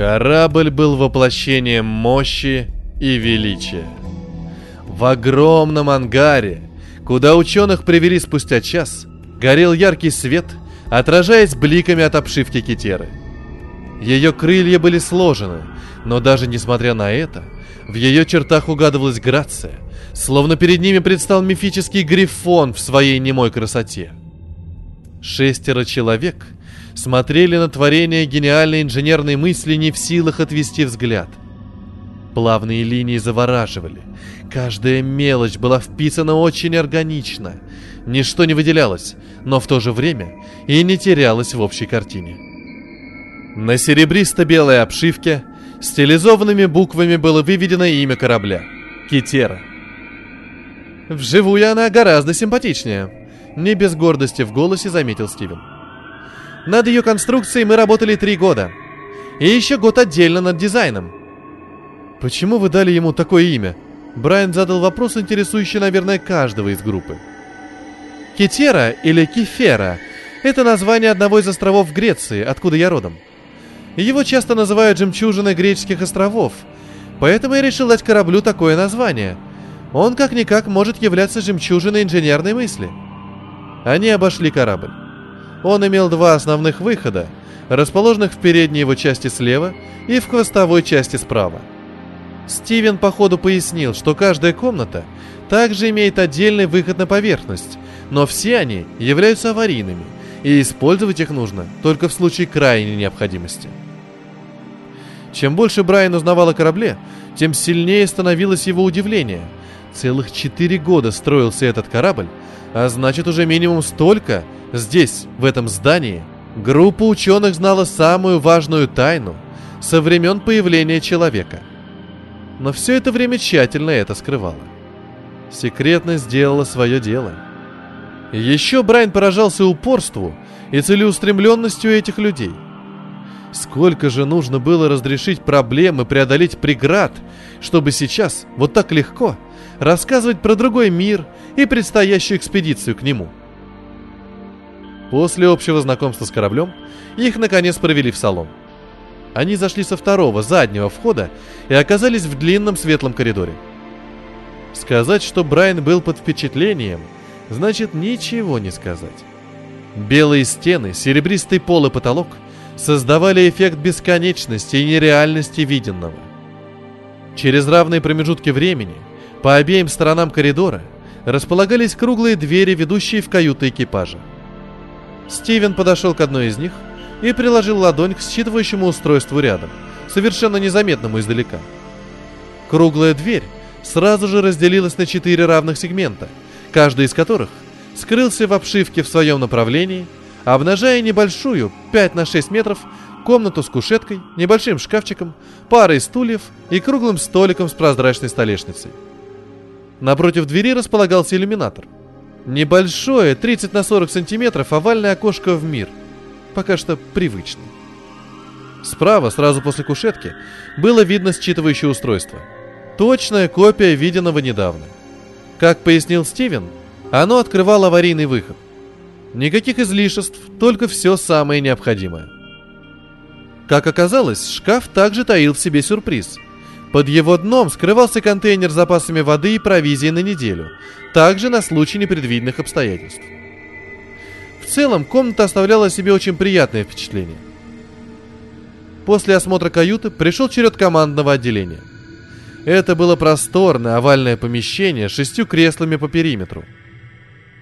Корабль был воплощением мощи и величия. В огромном ангаре, куда ученых привели спустя час, горел яркий свет, отражаясь бликами от обшивки китеры. Ее крылья были сложены, но даже несмотря на это, в ее чертах угадывалась грация, словно перед ними предстал мифический грифон в своей немой красоте. Шестеро человек смотрели на творение гениальной инженерной мысли не в силах отвести взгляд. Плавные линии завораживали. Каждая мелочь была вписана очень органично. Ничто не выделялось, но в то же время и не терялось в общей картине. На серебристо-белой обшивке стилизованными буквами было выведено имя корабля — Китера. Вживую она гораздо симпатичнее, не без гордости в голосе заметил Стивен. Над ее конструкцией мы работали три года. И еще год отдельно над дизайном. Почему вы дали ему такое имя? Брайан задал вопрос, интересующий, наверное, каждого из группы. Китера или Кефера – это название одного из островов в Греции, откуда я родом. Его часто называют жемчужиной греческих островов, поэтому я решил дать кораблю такое название. Он как-никак может являться жемчужиной инженерной мысли – они обошли корабль. Он имел два основных выхода, расположенных в передней его части слева и в хвостовой части справа. Стивен по ходу пояснил, что каждая комната также имеет отдельный выход на поверхность, но все они являются аварийными, и использовать их нужно только в случае крайней необходимости. Чем больше Брайан узнавал о корабле, тем сильнее становилось его удивление. Целых четыре года строился этот корабль, а значит уже минимум столько здесь, в этом здании, группа ученых знала самую важную тайну со времен появления человека. Но все это время тщательно это скрывала. Секретность сделала свое дело. Еще Брайан поражался упорству и целеустремленностью этих людей. Сколько же нужно было разрешить проблемы, преодолеть преград, чтобы сейчас, вот так легко, рассказывать про другой мир и предстоящую экспедицию к нему. После общего знакомства с кораблем их наконец провели в салон. Они зашли со второго, заднего входа и оказались в длинном светлом коридоре. Сказать, что Брайан был под впечатлением, значит ничего не сказать. Белые стены, серебристый пол и потолок создавали эффект бесконечности и нереальности виденного. Через равные промежутки времени – по обеим сторонам коридора располагались круглые двери, ведущие в каюты экипажа. Стивен подошел к одной из них и приложил ладонь к считывающему устройству рядом, совершенно незаметному издалека. Круглая дверь сразу же разделилась на четыре равных сегмента, каждый из которых скрылся в обшивке в своем направлении, обнажая небольшую, 5 на 6 метров, комнату с кушеткой, небольшим шкафчиком, парой стульев и круглым столиком с прозрачной столешницей – Напротив двери располагался иллюминатор. Небольшое, 30 на 40 сантиметров, овальное окошко в мир. Пока что привычно. Справа, сразу после кушетки, было видно считывающее устройство. Точная копия виденного недавно. Как пояснил Стивен, оно открывало аварийный выход. Никаких излишеств, только все самое необходимое. Как оказалось, шкаф также таил в себе сюрприз – под его дном скрывался контейнер с запасами воды и провизии на неделю, также на случай непредвиденных обстоятельств. В целом, комната оставляла себе очень приятное впечатление. После осмотра каюты пришел черед командного отделения. Это было просторное овальное помещение с шестью креслами по периметру.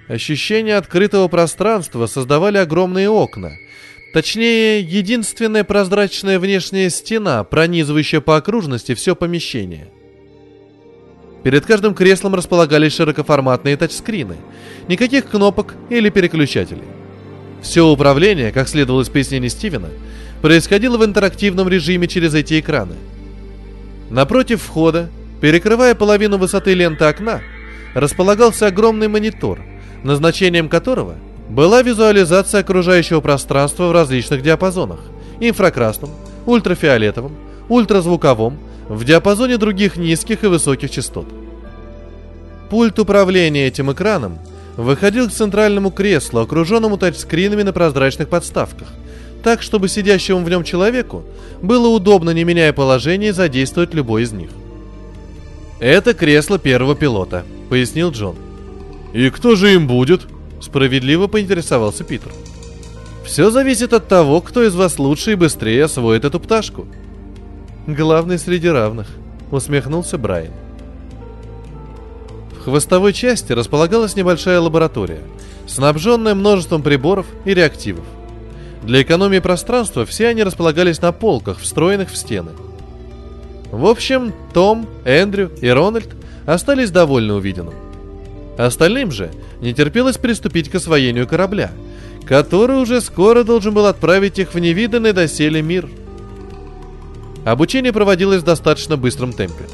Ощущение открытого пространства создавали огромные окна – Точнее, единственная прозрачная внешняя стена, пронизывающая по окружности все помещение. Перед каждым креслом располагались широкоформатные тачскрины. Никаких кнопок или переключателей. Все управление, как следовало из пояснений Стивена, происходило в интерактивном режиме через эти экраны. Напротив входа, перекрывая половину высоты ленты окна, располагался огромный монитор, назначением которого – была визуализация окружающего пространства в различных диапазонах – инфракрасном, ультрафиолетовом, ультразвуковом, в диапазоне других низких и высоких частот. Пульт управления этим экраном выходил к центральному креслу, окруженному тачскринами на прозрачных подставках, так, чтобы сидящему в нем человеку было удобно, не меняя положение, задействовать любой из них. «Это кресло первого пилота», — пояснил Джон. «И кто же им будет?» — справедливо поинтересовался Питер. «Все зависит от того, кто из вас лучше и быстрее освоит эту пташку». «Главный среди равных», — усмехнулся Брайан. В хвостовой части располагалась небольшая лаборатория, снабженная множеством приборов и реактивов. Для экономии пространства все они располагались на полках, встроенных в стены. В общем, Том, Эндрю и Рональд остались довольны увиденным. Остальным же не терпелось приступить к освоению корабля, который уже скоро должен был отправить их в невиданный доселе мир. Обучение проводилось в достаточно быстром темпе.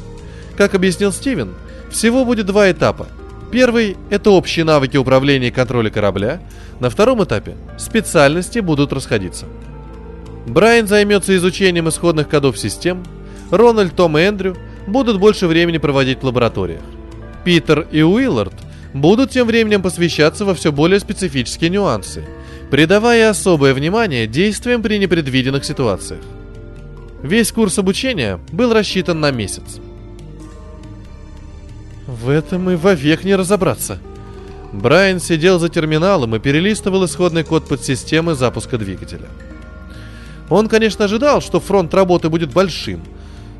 Как объяснил Стивен, всего будет два этапа. Первый – это общие навыки управления и контроля корабля. На втором этапе специальности будут расходиться. Брайан займется изучением исходных кодов систем, Рональд, Том и Эндрю будут больше времени проводить в лабораториях. Питер и Уиллард будут тем временем посвящаться во все более специфические нюансы, придавая особое внимание действиям при непредвиденных ситуациях. Весь курс обучения был рассчитан на месяц. В этом и вовек не разобраться. Брайан сидел за терминалом и перелистывал исходный код подсистемы запуска двигателя. Он, конечно, ожидал, что фронт работы будет большим,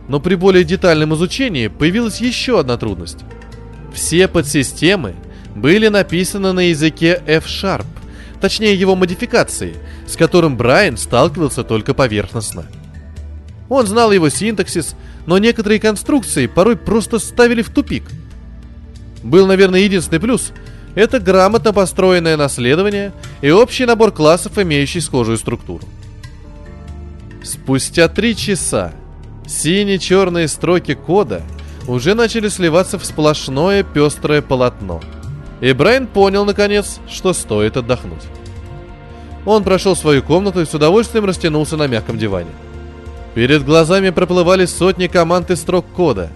но при более детальном изучении появилась еще одна трудность. Все подсистемы были написаны на языке F-Sharp, точнее его модификации, с которым Брайан сталкивался только поверхностно. Он знал его синтаксис, но некоторые конструкции порой просто ставили в тупик. Был, наверное, единственный плюс – это грамотно построенное наследование и общий набор классов, имеющий схожую структуру. Спустя три часа синие-черные строки кода уже начали сливаться в сплошное пестрое полотно – и Брайан понял, наконец, что стоит отдохнуть. Он прошел свою комнату и с удовольствием растянулся на мягком диване. Перед глазами проплывали сотни команд и строк кода.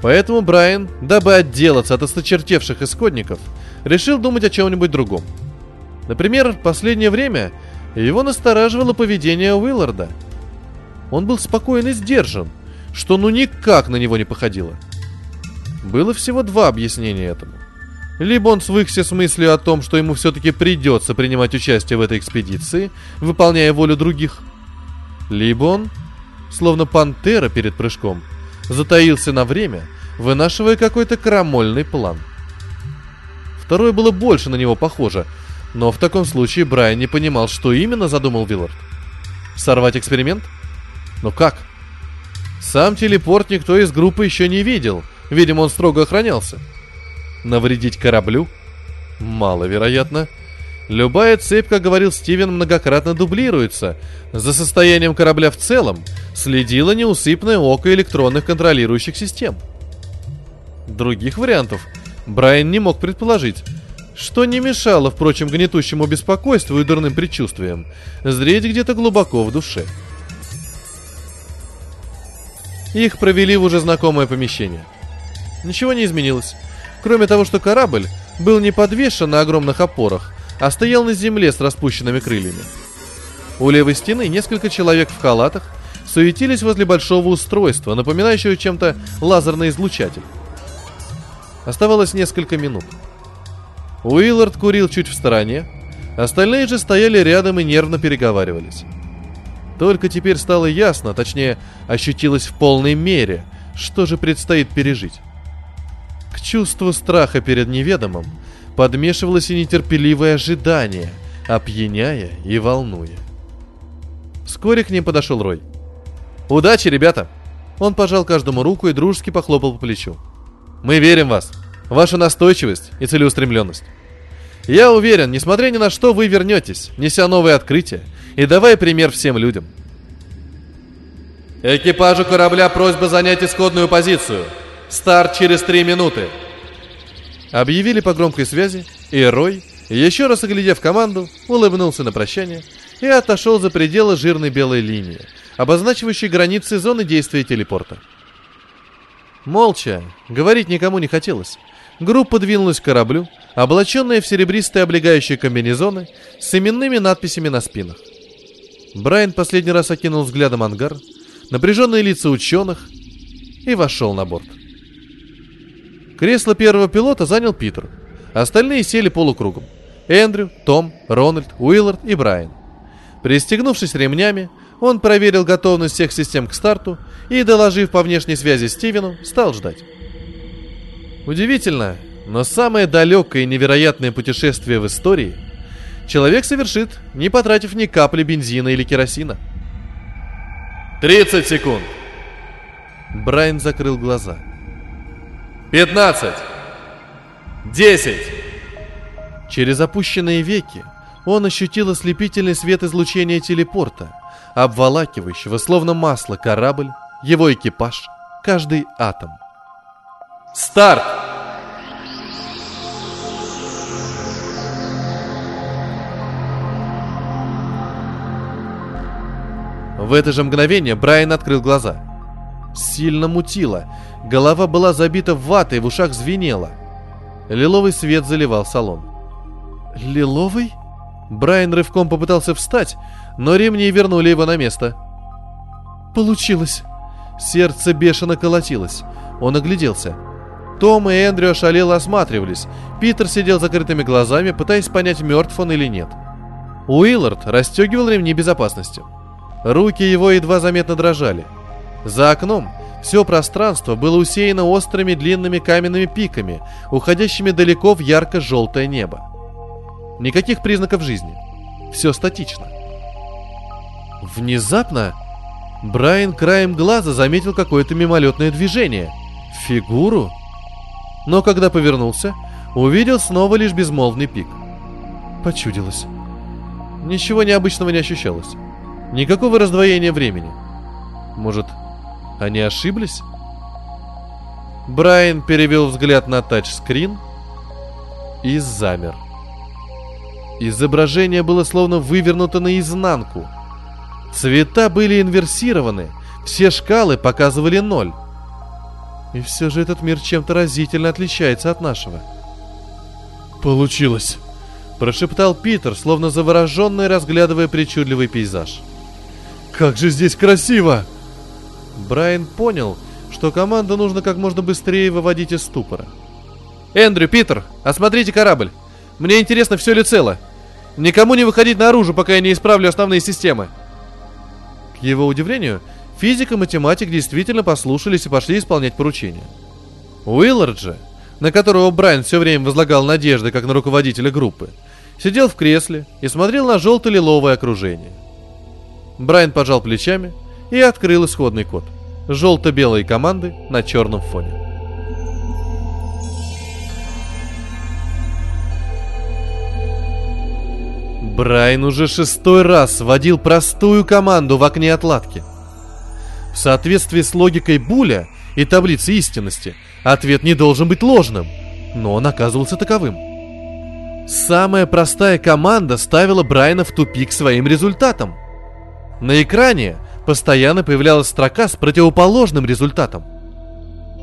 Поэтому Брайан, дабы отделаться от осточертевших исходников, решил думать о чем-нибудь другом. Например, в последнее время его настораживало поведение Уилларда. Он был спокоен и сдержан, что ну никак на него не походило. Было всего два объяснения этому. Либо он свыкся с мыслью о том, что ему все-таки придется принимать участие в этой экспедиции, выполняя волю других. Либо он, словно пантера перед прыжком, затаился на время, вынашивая какой-то крамольный план. Второе было больше на него похоже, но в таком случае Брайан не понимал, что именно задумал Виллард. Сорвать эксперимент? Но как? Сам телепорт никто из группы еще не видел, видимо, он строго охранялся. Навредить кораблю? Маловероятно. Любая цепь, как говорил Стивен, многократно дублируется. За состоянием корабля в целом следило неусыпное око электронных контролирующих систем. Других вариантов Брайан не мог предположить, что не мешало, впрочем, гнетущему беспокойству и дурным предчувствиям зреть где-то глубоко в душе. Их провели в уже знакомое помещение. Ничего не изменилось. Кроме того, что корабль был не подвешен на огромных опорах, а стоял на земле с распущенными крыльями. У левой стены несколько человек в халатах суетились возле большого устройства, напоминающего чем-то лазерный излучатель. Оставалось несколько минут. Уиллард курил чуть в стороне, остальные же стояли рядом и нервно переговаривались. Только теперь стало ясно, точнее, ощутилось в полной мере, что же предстоит пережить. К чувству страха перед неведомым подмешивалось и нетерпеливое ожидание, опьяняя и волнуя. Вскоре к ним подошел Рой. «Удачи, ребята!» Он пожал каждому руку и дружески похлопал по плечу. «Мы верим в вас, вашу настойчивость и целеустремленность. Я уверен, несмотря ни на что, вы вернетесь, неся новые открытия и давая пример всем людям». «Экипажу корабля просьба занять исходную позицию», Старт через три минуты!» Объявили по громкой связи, и Рой, еще раз оглядев команду, улыбнулся на прощание и отошел за пределы жирной белой линии, обозначивающей границы зоны действия телепорта. Молча, говорить никому не хотелось. Группа двинулась к кораблю, облаченная в серебристые облегающие комбинезоны с именными надписями на спинах. Брайан последний раз окинул взглядом ангар, напряженные лица ученых и вошел на борт. Кресло первого пилота занял Питер. Остальные сели полукругом. Эндрю, Том, Рональд, Уиллард и Брайан. Пристегнувшись ремнями, он проверил готовность всех систем к старту и, доложив по внешней связи Стивену, стал ждать. Удивительно, но самое далекое и невероятное путешествие в истории человек совершит, не потратив ни капли бензина или керосина. 30 секунд. Брайан закрыл глаза. 15. 10. Через опущенные веки он ощутил ослепительный свет излучения телепорта, обволакивающего словно масло корабль, его экипаж, каждый атом. Старт! В это же мгновение Брайан открыл глаза. Сильно мутило, голова была забита ватой, в ушах звенело. Лиловый свет заливал салон. «Лиловый?» Брайан рывком попытался встать, но ремни вернули его на место. «Получилось!» Сердце бешено колотилось. Он огляделся. Том и Эндрю ошалело осматривались. Питер сидел закрытыми глазами, пытаясь понять, мертв он или нет. Уиллард расстегивал ремни безопасности. Руки его едва заметно дрожали. За окном все пространство было усеяно острыми длинными каменными пиками, уходящими далеко в ярко-желтое небо. Никаких признаков жизни. Все статично. Внезапно Брайан краем глаза заметил какое-то мимолетное движение. Фигуру? Но когда повернулся, увидел снова лишь безмолвный пик. Почудилось. Ничего необычного не ощущалось. Никакого раздвоения времени. Может, они ошиблись? Брайан перевел взгляд на тачскрин и замер. Изображение было словно вывернуто наизнанку. Цвета были инверсированы, все шкалы показывали ноль. И все же этот мир чем-то разительно отличается от нашего. «Получилось!» – прошептал Питер, словно завороженный, разглядывая причудливый пейзаж. «Как же здесь красиво!» Брайан понял, что команду нужно как можно быстрее выводить из ступора. «Эндрю, Питер, осмотрите корабль! Мне интересно, все ли цело. Никому не выходить наружу, пока я не исправлю основные системы. К его удивлению, физик и математик действительно послушались и пошли исполнять поручения. Уиллард же, на которого Брайан все время возлагал надежды, как на руководителя группы, сидел в кресле и смотрел на желто-лиловое окружение. Брайан пожал плечами и открыл исходный код. Желто-белые команды на черном фоне. Брайан уже шестой раз вводил простую команду в окне отладки. В соответствии с логикой Буля и таблицы истинности, ответ не должен быть ложным, но он оказывался таковым. Самая простая команда ставила Брайана в тупик своим результатом. На экране постоянно появлялась строка с противоположным результатом.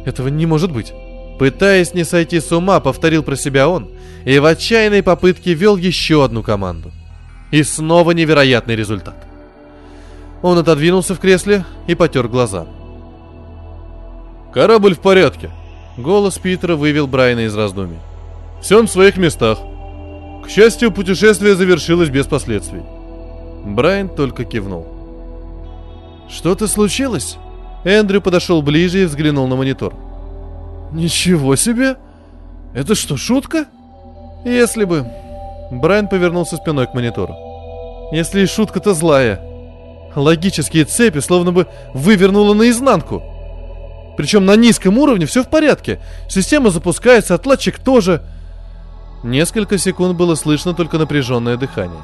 Этого не может быть. Пытаясь не сойти с ума, повторил про себя он и в отчаянной попытке вел еще одну команду. И снова невероятный результат. Он отодвинулся в кресле и потер глаза. «Корабль в порядке», — голос Питера вывел Брайана из раздумий. «Все на своих местах. К счастью, путешествие завершилось без последствий». Брайан только кивнул. «Что-то случилось?» Эндрю подошел ближе и взглянул на монитор. «Ничего себе! Это что, шутка?» «Если бы...» Брайан повернулся спиной к монитору. Если и шутка-то злая. Логические цепи словно бы вывернуло наизнанку. Причем на низком уровне все в порядке. Система запускается, отладчик тоже. Несколько секунд было слышно только напряженное дыхание.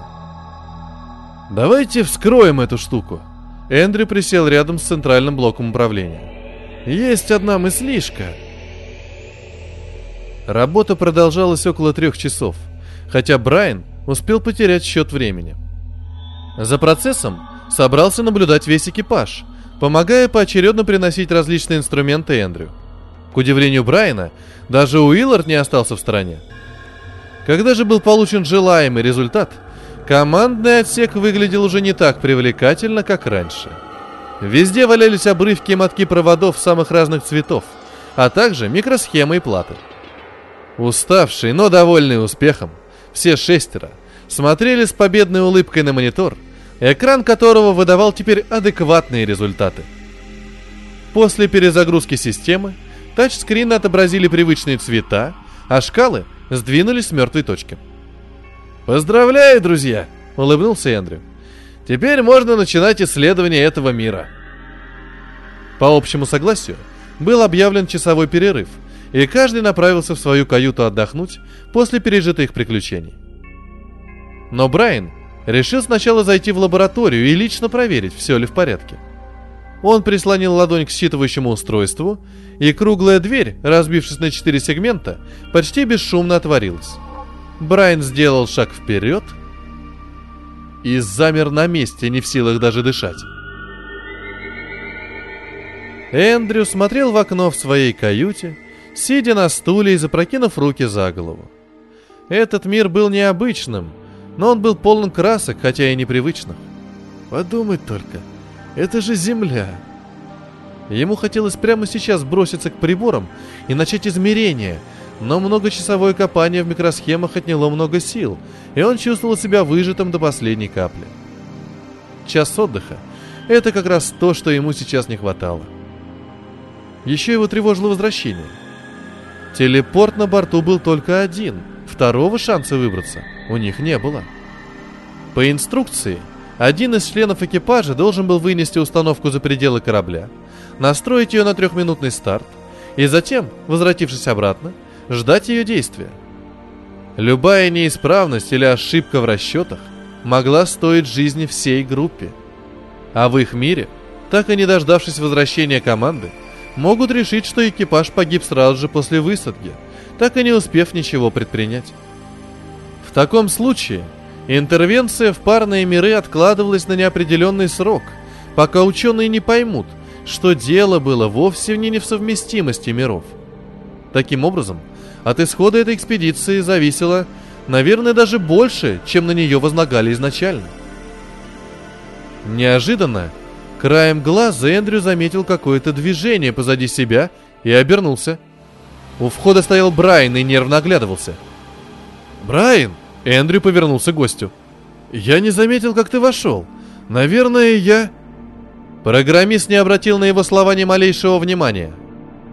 «Давайте вскроем эту штуку». Эндрю присел рядом с центральным блоком управления. «Есть одна мыслишка». Работа продолжалась около трех часов хотя Брайан успел потерять счет времени. За процессом собрался наблюдать весь экипаж, помогая поочередно приносить различные инструменты Эндрю. К удивлению Брайана, даже Уиллард не остался в стороне. Когда же был получен желаемый результат, Командный отсек выглядел уже не так привлекательно, как раньше. Везде валялись обрывки и мотки проводов самых разных цветов, а также микросхемы и платы. Уставшие, но довольные успехом, все шестеро смотрели с победной улыбкой на монитор, экран которого выдавал теперь адекватные результаты. После перезагрузки системы тачскрины отобразили привычные цвета, а шкалы сдвинулись с мертвой точки. «Поздравляю, друзья!» — улыбнулся Эндрю. «Теперь можно начинать исследование этого мира». По общему согласию был объявлен часовой перерыв, и каждый направился в свою каюту отдохнуть после пережитых приключений. Но Брайан решил сначала зайти в лабораторию и лично проверить, все ли в порядке. Он прислонил ладонь к считывающему устройству, и круглая дверь, разбившись на четыре сегмента, почти бесшумно отворилась. Брайан сделал шаг вперед и замер на месте, не в силах даже дышать. Эндрю смотрел в окно в своей каюте, сидя на стуле и запрокинув руки за голову. Этот мир был необычным, но он был полон красок, хотя и непривычных. Подумать только, это же Земля. Ему хотелось прямо сейчас броситься к приборам и начать измерения, но многочасовое копание в микросхемах отняло много сил, и он чувствовал себя выжатым до последней капли. Час отдыха – это как раз то, что ему сейчас не хватало. Еще его тревожило возвращение. Телепорт на борту был только один, второго шанса выбраться у них не было. По инструкции, один из членов экипажа должен был вынести установку за пределы корабля, настроить ее на трехминутный старт, и затем, возвратившись обратно, ждать ее действия. Любая неисправность или ошибка в расчетах могла стоить жизни всей группе. А в их мире, так и не дождавшись возвращения команды, могут решить, что экипаж погиб сразу же после высадки, так и не успев ничего предпринять. В таком случае интервенция в парные миры откладывалась на неопределенный срок, пока ученые не поймут, что дело было вовсе не в совместимости миров. Таким образом, от исхода этой экспедиции зависело, наверное, даже больше, чем на нее возлагали изначально. Неожиданно Краем глаза Эндрю заметил какое-то движение позади себя и обернулся. У входа стоял Брайан и нервно оглядывался. «Брайан!» — Эндрю повернулся к гостю. «Я не заметил, как ты вошел. Наверное, я...» Программист не обратил на его слова ни малейшего внимания.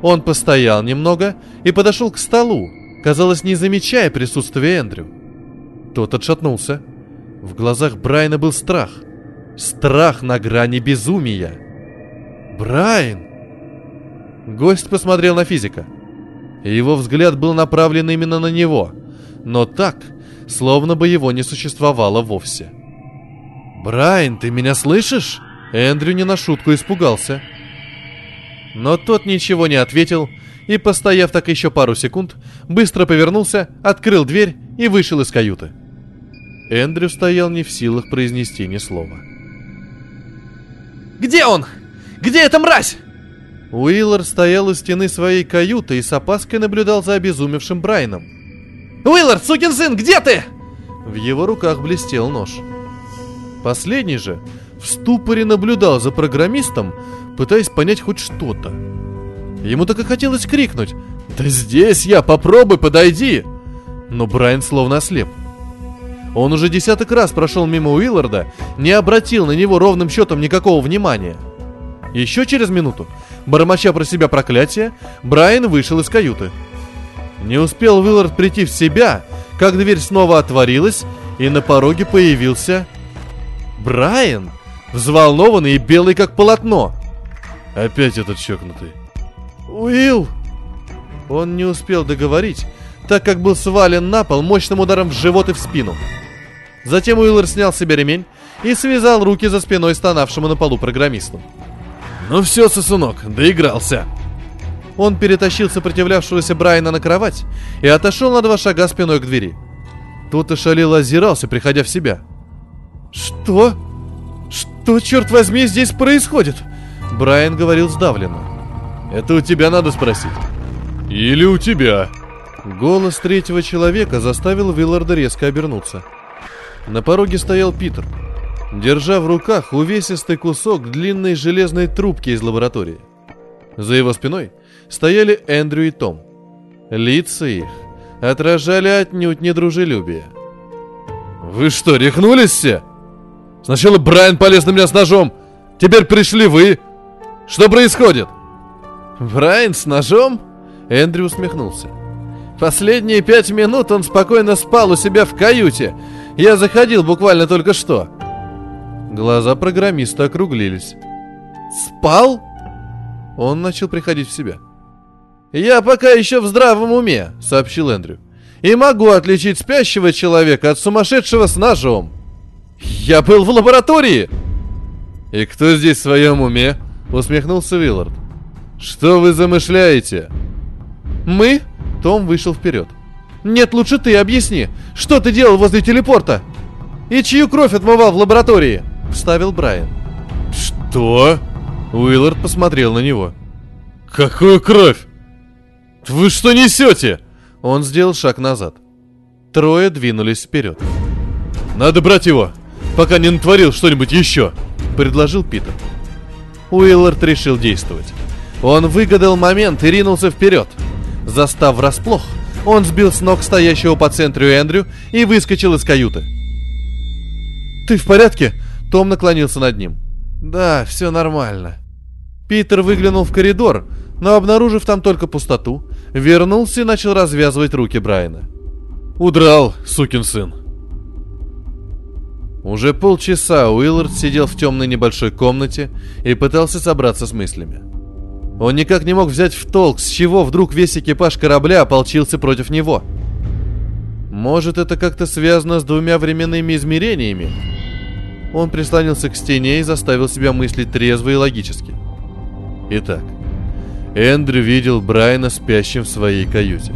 Он постоял немного и подошел к столу, казалось, не замечая присутствия Эндрю. Тот отшатнулся. В глазах Брайана был страх — Страх на грани безумия. Брайан! Гость посмотрел на физика. Его взгляд был направлен именно на него, но так, словно бы его не существовало вовсе. «Брайан, ты меня слышишь?» Эндрю не на шутку испугался. Но тот ничего не ответил и, постояв так еще пару секунд, быстро повернулся, открыл дверь и вышел из каюты. Эндрю стоял не в силах произнести ни слова. Где он? Где эта мразь?» Уиллар стоял у стены своей каюты и с опаской наблюдал за обезумевшим Брайном. «Уиллар, сукин сын, где ты?» В его руках блестел нож. Последний же в ступоре наблюдал за программистом, пытаясь понять хоть что-то. Ему так и хотелось крикнуть «Да здесь я, попробуй, подойди!» Но Брайан словно ослеп – он уже десяток раз прошел мимо Уилларда, не обратил на него ровным счетом никакого внимания. Еще через минуту, бормоча про себя проклятие, Брайан вышел из каюты. Не успел Уиллард прийти в себя, как дверь снова отворилась, и на пороге появился... Брайан, взволнованный и белый как полотно. Опять этот чокнутый. Уилл! Он не успел договорить, так как был свален на пол мощным ударом в живот и в спину. Затем Уиллер снял с себя ремень и связал руки за спиной стонавшему на полу программисту. «Ну все, сосунок, доигрался!» Он перетащил сопротивлявшегося Брайана на кровать и отошел на два шага спиной к двери. Тот ошалело озирался, приходя в себя. «Что? Что, черт возьми, здесь происходит?» Брайан говорил сдавленно. «Это у тебя надо спросить». «Или у тебя?» Голос третьего человека заставил Вилларда резко обернуться. На пороге стоял Питер, держа в руках увесистый кусок длинной железной трубки из лаборатории. За его спиной стояли Эндрю и Том. Лица их отражали отнюдь недружелюбие. «Вы что, рехнулись все? Сначала Брайан полез на меня с ножом, теперь пришли вы. Что происходит?» «Брайан с ножом?» Эндрю усмехнулся. «Последние пять минут он спокойно спал у себя в каюте. Я заходил буквально только что». Глаза программиста округлились. «Спал?» Он начал приходить в себя. «Я пока еще в здравом уме», — сообщил Эндрю. «И могу отличить спящего человека от сумасшедшего с ножом. Я был в лаборатории!» «И кто здесь в своем уме?» — усмехнулся Виллард. «Что вы замышляете?» «Мы?» — Том вышел вперед. «Нет, лучше ты объясни, что ты делал возле телепорта? И чью кровь отмывал в лаборатории?» — вставил Брайан. «Что?» — Уиллард посмотрел на него. «Какую кровь? Вы что несете?» Он сделал шаг назад. Трое двинулись вперед. «Надо брать его, пока не натворил что-нибудь еще», — предложил Питер. Уиллард решил действовать. Он выгадал момент и ринулся вперед. Застав врасплох, он сбил с ног стоящего по центру Эндрю и выскочил из каюты. «Ты в порядке?» Том наклонился над ним. «Да, все нормально». Питер выглянул в коридор, но, обнаружив там только пустоту, вернулся и начал развязывать руки Брайана. «Удрал, сукин сын!» Уже полчаса Уиллард сидел в темной небольшой комнате и пытался собраться с мыслями. Он никак не мог взять в толк, с чего вдруг весь экипаж корабля ополчился против него. Может, это как-то связано с двумя временными измерениями? Он прислонился к стене и заставил себя мыслить трезво и логически. Итак, Эндрю видел Брайана спящим в своей каюте.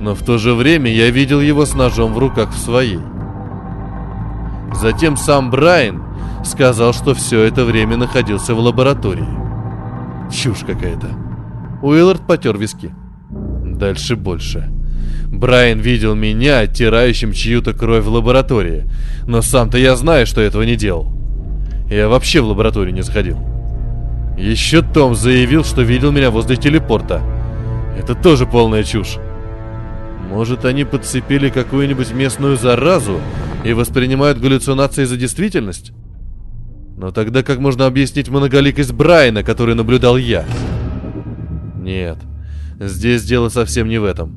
Но в то же время я видел его с ножом в руках в своей. Затем сам Брайан сказал, что все это время находился в лаборатории. Чушь какая-то. Уиллард потер виски. Дальше больше. Брайан видел меня оттирающим чью-то кровь в лаборатории, но сам-то я знаю, что этого не делал. Я вообще в лабораторию не заходил. Еще Том заявил, что видел меня возле телепорта. Это тоже полная чушь. Может, они подцепили какую-нибудь местную заразу и воспринимают галлюцинации за действительность? Но тогда как можно объяснить многоликость Брайана, который наблюдал я? Нет, здесь дело совсем не в этом.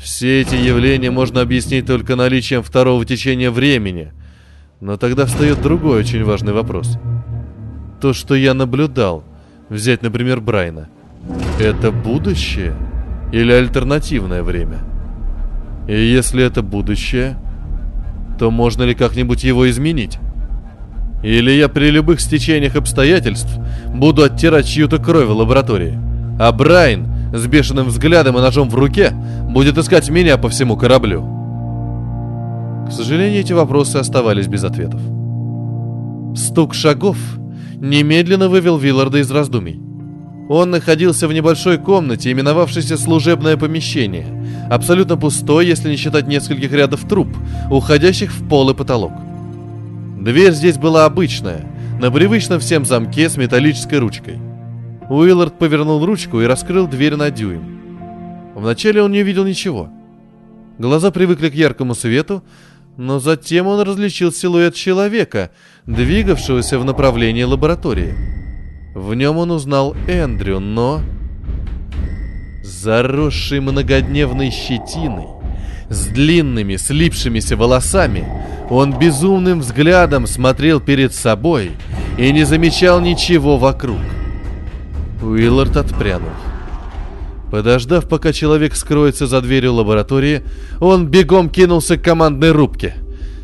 Все эти явления можно объяснить только наличием второго течения времени. Но тогда встает другой очень важный вопрос. То, что я наблюдал, взять, например, Брайна, это будущее или альтернативное время? И если это будущее, то можно ли как-нибудь его изменить? Или я при любых стечениях обстоятельств буду оттирать чью-то кровь в лаборатории, а Брайан с бешеным взглядом и ножом в руке будет искать меня по всему кораблю? К сожалению, эти вопросы оставались без ответов. Стук шагов немедленно вывел Вилларда из раздумий. Он находился в небольшой комнате, именовавшейся служебное помещение, абсолютно пустой, если не считать нескольких рядов труб, уходящих в пол и потолок. Дверь здесь была обычная, на привычном всем замке с металлической ручкой. Уиллард повернул ручку и раскрыл дверь на дюйм. Вначале он не увидел ничего. Глаза привыкли к яркому свету, но затем он различил силуэт человека, двигавшегося в направлении лаборатории. В нем он узнал Эндрю, но... Заросший многодневной щетиной, с длинными слипшимися волосами, он безумным взглядом смотрел перед собой и не замечал ничего вокруг. Уиллард отпрянул. Подождав, пока человек скроется за дверью лаборатории, он бегом кинулся к командной рубке.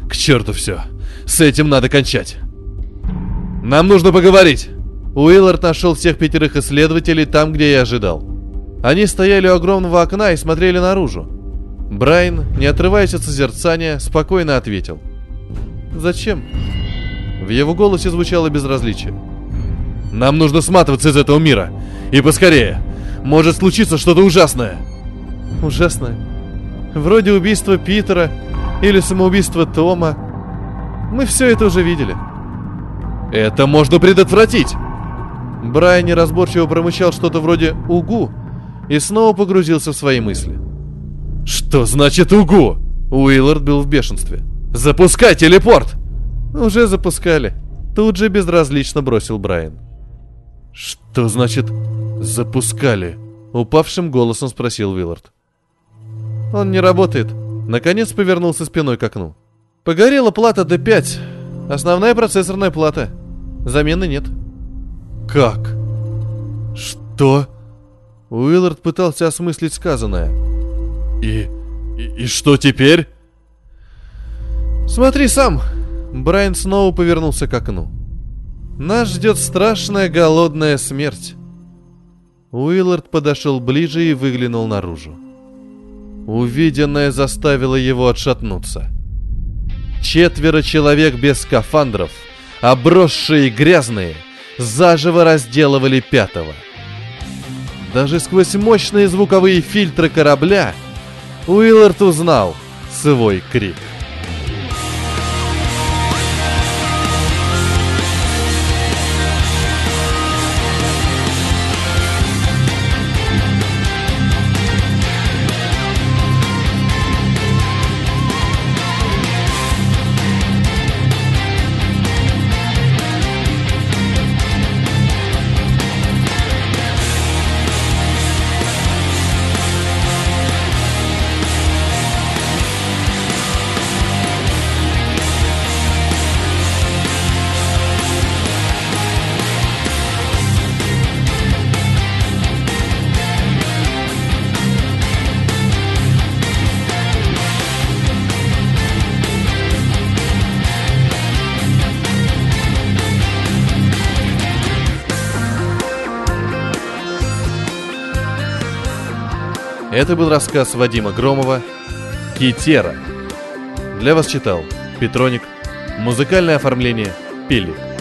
К черту все. С этим надо кончать. Нам нужно поговорить. Уиллард нашел всех пятерых исследователей там, где я ожидал. Они стояли у огромного окна и смотрели наружу. Брайан, не отрываясь от созерцания, спокойно ответил. «Зачем?» В его голосе звучало безразличие. «Нам нужно сматываться из этого мира. И поскорее. Может случиться что-то ужасное». «Ужасное? Вроде убийства Питера или самоубийства Тома. Мы все это уже видели. Это можно предотвратить. Брайан неразборчиво промычал что-то вроде «Угу» и снова погрузился в свои мысли. «Что значит «Угу»?» Уиллард был в бешенстве. «Запускай телепорт!» «Уже запускали», Тут же безразлично бросил Брайан. «Что значит «запускали»?» Упавшим голосом спросил Уиллард. «Он не работает». Наконец повернулся спиной к окну. «Погорела плата D5. Основная процессорная плата. Замены нет». «Как? Что?» Уиллард пытался осмыслить сказанное. «И... и, и что теперь?» «Смотри сам!» Брайан снова повернулся к окну. «Нас ждет страшная голодная смерть». Уиллард подошел ближе и выглянул наружу. Увиденное заставило его отшатнуться. Четверо человек без скафандров, обросшие и грязные, заживо разделывали пятого. Даже сквозь мощные звуковые фильтры корабля Уиллард узнал свой крик. Это был рассказ Вадима Громова «Китера». Для вас читал Петроник. Музыкальное оформление Пили.